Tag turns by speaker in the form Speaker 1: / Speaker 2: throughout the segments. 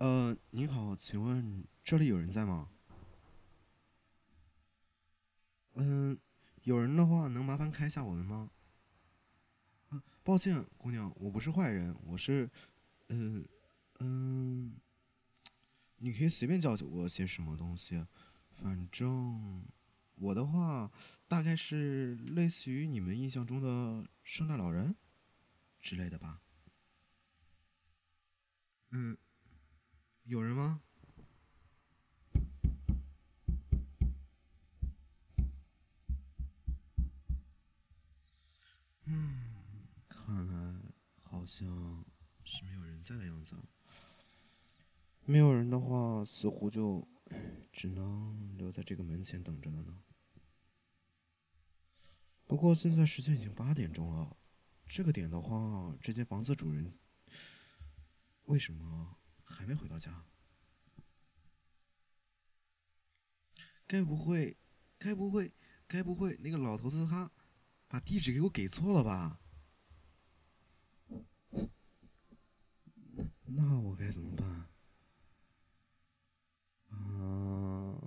Speaker 1: 呃，您好，请问这里有人在吗？嗯，有人的话，能麻烦开一下我们吗？啊，抱歉，姑娘，我不是坏人，我是，嗯嗯，你可以随便叫我些什么东西，反正我的话大概是类似于你们印象中的圣诞老人之类的吧。嗯，有人吗？嗯，看来好像是没有人在的样子。没有人的话，似乎就只能留在这个门前等着了呢。不过现在时间已经八点钟了，这个点的话，这间房子主人为什么还没回到家？该不会，该不会，该不会那个老头子他把地址给我给错了吧？那我该怎么办？啊，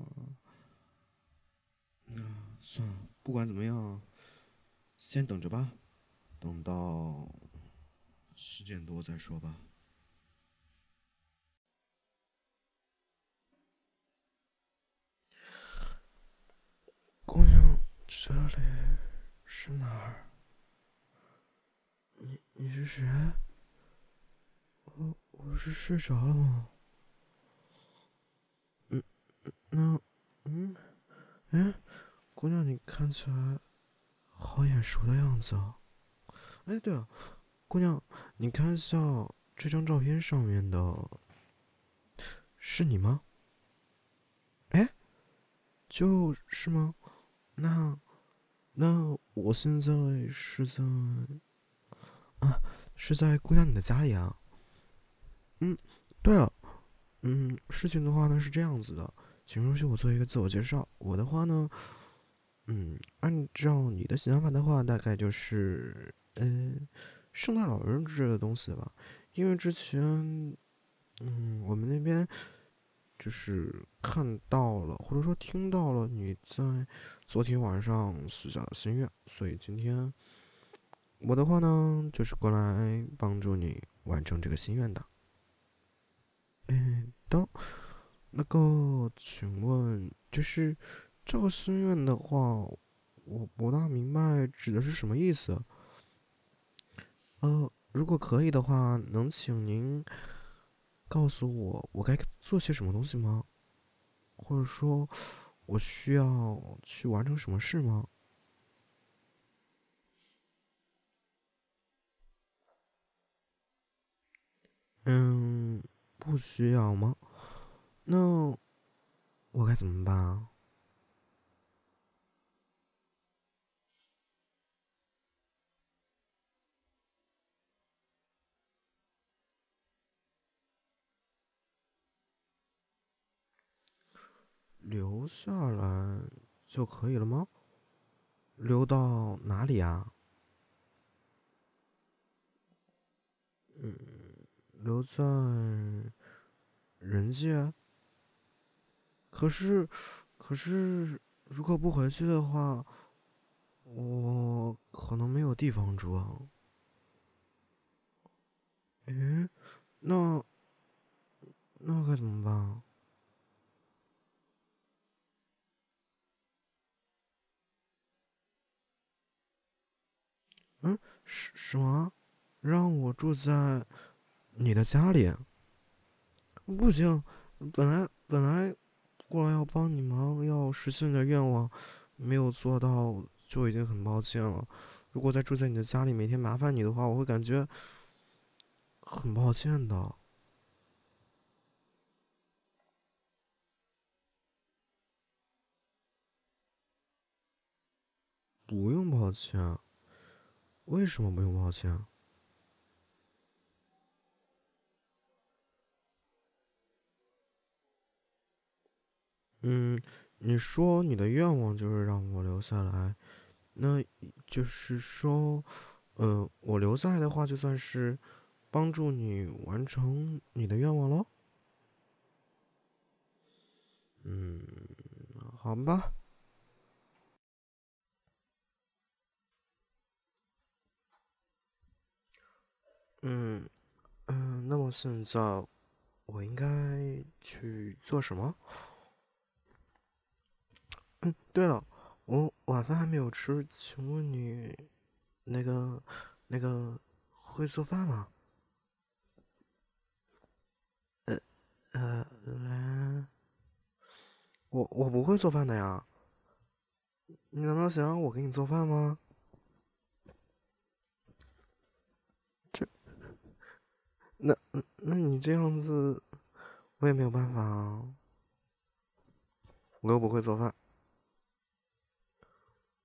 Speaker 1: 那算了，不管怎么样，先等着吧，等到十点多再说吧。姑娘，这里是哪儿？你你是谁？我我是睡着了吗？嗯，那嗯，哎，姑娘，你看起来好眼熟的样子啊。哎，对了，姑娘，你看一下这张照片上面的，是你吗？哎，就是吗？那那我现在是在啊，是在姑娘你的家里啊。嗯，对了，嗯，事情的话呢是这样子的，请允许我做一个自我介绍。我的话呢，嗯，按照你的想法的话，大概就是嗯，圣诞老人之类的东西吧。因为之前，嗯，我们那边。就是看到了，或者说听到了你在昨天晚上许下的心愿，所以今天我的话呢，就是过来帮助你完成这个心愿的。哎，等，那个，请问，就是这个心愿的话，我不大明白指的是什么意思。呃，如果可以的话，能请您。告诉我，我该做些什么东西吗？或者说，我需要去完成什么事吗？嗯，不需要吗？那我该怎么办啊？留下来就可以了吗？留到哪里啊？嗯，留在人界。可是，可是，如果不回去的话，我可能没有地方住啊。诶，那那该怎么办？嗯，什么？让我住在你的家里？不行，本来本来过来要帮你忙，要实现的愿望，没有做到就已经很抱歉了。如果再住在你的家里，每天麻烦你的话，我会感觉很抱歉的。不用抱歉。为什么不用抱歉？嗯，你说你的愿望就是让我留下来，那就是说，呃，我留下来的话就算是帮助你完成你的愿望喽。嗯，好吧。嗯嗯，那么现在我应该去做什么？嗯，对了，我晚饭还没有吃，请问你那个那个会做饭吗？呃呃，来，我我不会做饭的呀，你难道想让我给你做饭吗？那那你这样子，我也没有办法啊，我又不会做饭。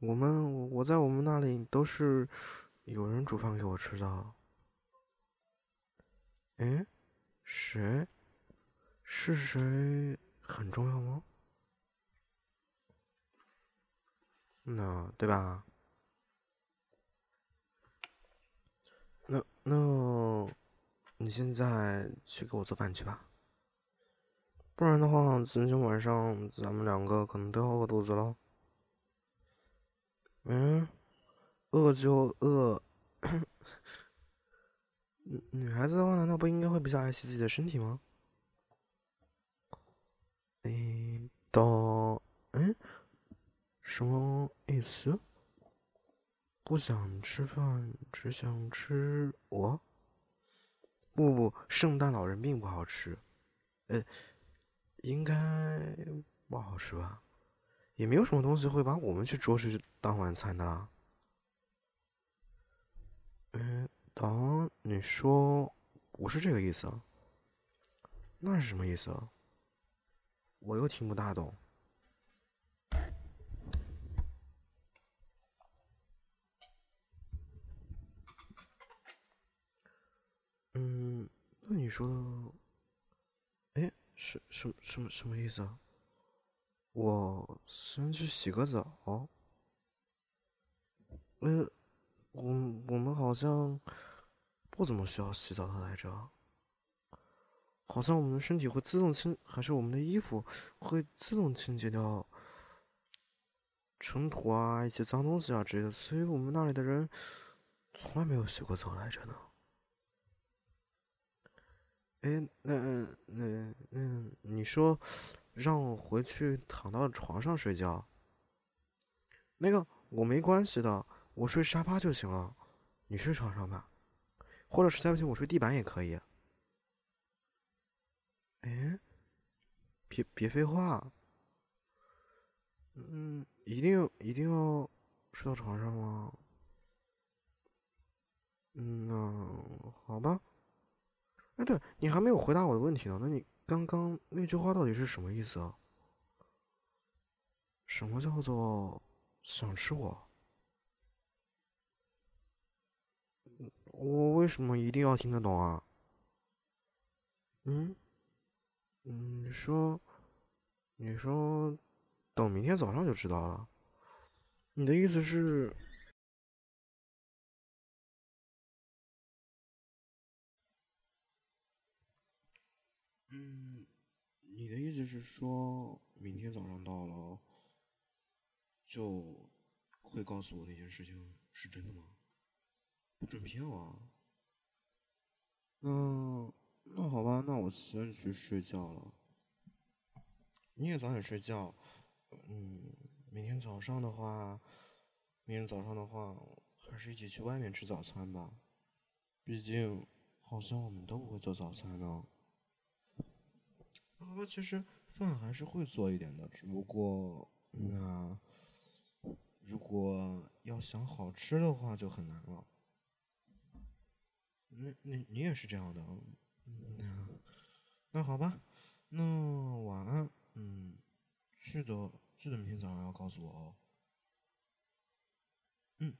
Speaker 1: 我们我在我们那里都是有人煮饭给我吃的。诶，谁？是谁很重要吗？那对吧？那那，你现在去给我做饭去吧，不然的话，今天晚上咱们两个可能都要饿肚子了。嗯，饿就饿。女孩子的话，难道不应该会比较爱惜自己的身体吗？诶，到，嗯，什么意思？不想吃饭，只想吃我？不不，圣诞老人并不好吃。呃，应该不好吃吧？也没有什么东西会把我们去捉去当晚餐的啦。嗯，等你说不是这个意思，那是什么意思？我又听不大懂。那你说的，哎，什什什么什么意思啊？我先去洗个澡。呃，我我们好像不怎么需要洗澡的来着。好像我们的身体会自动清，还是我们的衣服会自动清洁掉尘土啊、一些脏东西啊之类的，所以我们那里的人从来没有洗过澡来着呢。哎，那那那，你说让我回去躺到床上睡觉？那个我没关系的，我睡沙发就行了，你睡床上吧，或者实在不行我睡地板也可以。哎，别别废话，嗯，一定一定要睡到床上吗？嗯，那好吧。哎，对你还没有回答我的问题呢，那你刚刚那句话到底是什么意思啊？什么叫做想吃我？我为什么一定要听得懂啊？嗯？你说，你说，等明天早上就知道了。你的意思是，的意思是说，明天早上到了，就会告诉我那件事情是真的吗？不准骗我！那。那好吧，那我先去睡觉了。你也早点睡觉。嗯，明天早上的话，明天早上的话，还是一起去外面吃早餐吧。毕竟，好像我们都不会做早餐呢。好吧，其实饭还是会做一点的，只不过那如果要想好吃的话就很难了。那那你也是这样的。那那好吧，那晚安。嗯，记得记得明天早上要告诉我哦。嗯，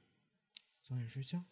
Speaker 1: 早点睡觉。